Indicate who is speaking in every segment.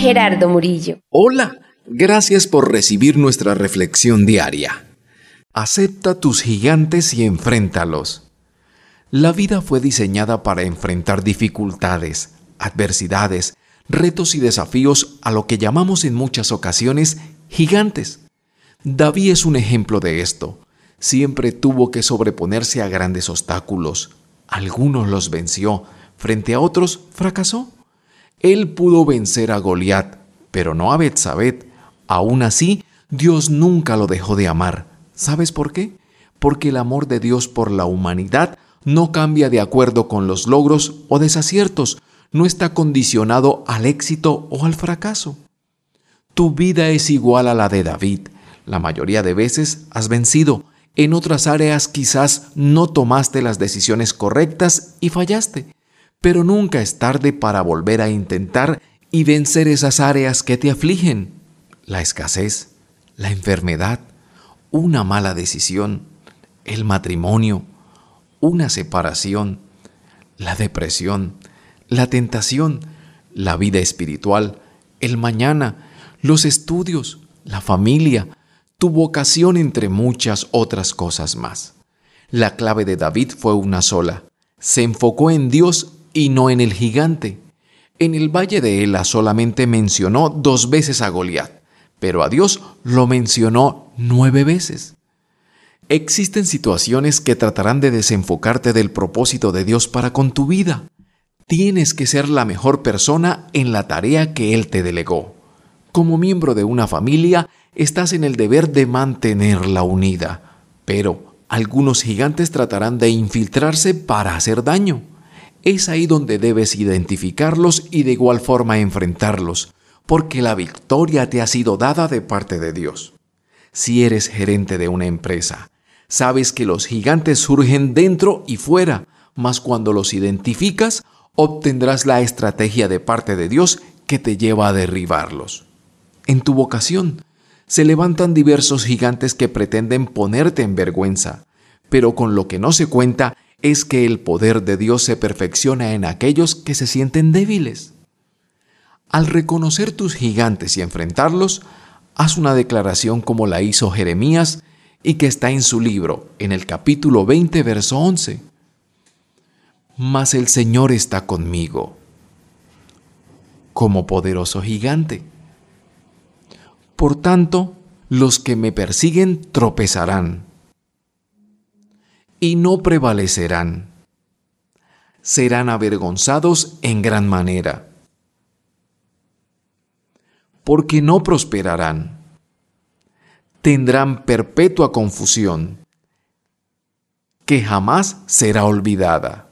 Speaker 1: Gerardo Murillo.
Speaker 2: Hola, gracias por recibir nuestra reflexión diaria. Acepta tus gigantes y enfréntalos. La vida fue diseñada para enfrentar dificultades, adversidades, retos y desafíos a lo que llamamos en muchas ocasiones gigantes. David es un ejemplo de esto. Siempre tuvo que sobreponerse a grandes obstáculos. Algunos los venció, frente a otros fracasó. Él pudo vencer a Goliat, pero no a Betsabé. Aún así, Dios nunca lo dejó de amar. ¿Sabes por qué? Porque el amor de Dios por la humanidad no cambia de acuerdo con los logros o desaciertos, no está condicionado al éxito o al fracaso. Tu vida es igual a la de David. La mayoría de veces has vencido, en otras áreas quizás no tomaste las decisiones correctas y fallaste, pero nunca es tarde para volver a intentar y vencer esas áreas que te afligen. La escasez, la enfermedad, una mala decisión, el matrimonio, una separación, la depresión, la tentación, la vida espiritual, el mañana, los estudios, la familia, tu vocación entre muchas otras cosas más. La clave de David fue una sola. Se enfocó en Dios y no en el gigante. En el valle de Ela solamente mencionó dos veces a Goliat, pero a Dios lo mencionó nueve veces. Existen situaciones que tratarán de desenfocarte del propósito de Dios para con tu vida. Tienes que ser la mejor persona en la tarea que Él te delegó. Como miembro de una familia, estás en el deber de mantenerla unida, pero algunos gigantes tratarán de infiltrarse para hacer daño. Es ahí donde debes identificarlos y de igual forma enfrentarlos, porque la victoria te ha sido dada de parte de Dios. Si eres gerente de una empresa, sabes que los gigantes surgen dentro y fuera, mas cuando los identificas, obtendrás la estrategia de parte de Dios que te lleva a derribarlos. En tu vocación, se levantan diversos gigantes que pretenden ponerte en vergüenza, pero con lo que no se cuenta es que el poder de Dios se perfecciona en aquellos que se sienten débiles. Al reconocer tus gigantes y enfrentarlos, haz una declaración como la hizo Jeremías y que está en su libro, en el capítulo 20, verso 11. Mas el Señor está conmigo, como poderoso gigante. Por tanto, los que me persiguen tropezarán y no prevalecerán. Serán avergonzados en gran manera, porque no prosperarán. Tendrán perpetua confusión, que jamás será olvidada.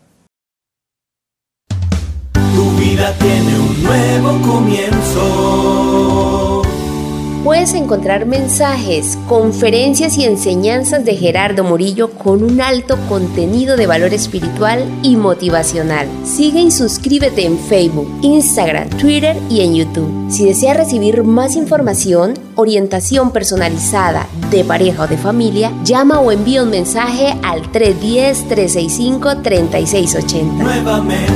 Speaker 3: Tu vida tiene un nuevo comienzo
Speaker 1: puedes encontrar mensajes, conferencias y enseñanzas de Gerardo Murillo con un alto contenido de valor espiritual y motivacional. Sigue y suscríbete en Facebook, Instagram, Twitter y en YouTube. Si deseas recibir más información, orientación personalizada de pareja o de familia, llama o envía un mensaje al 310-365-3680.
Speaker 3: Nuevamente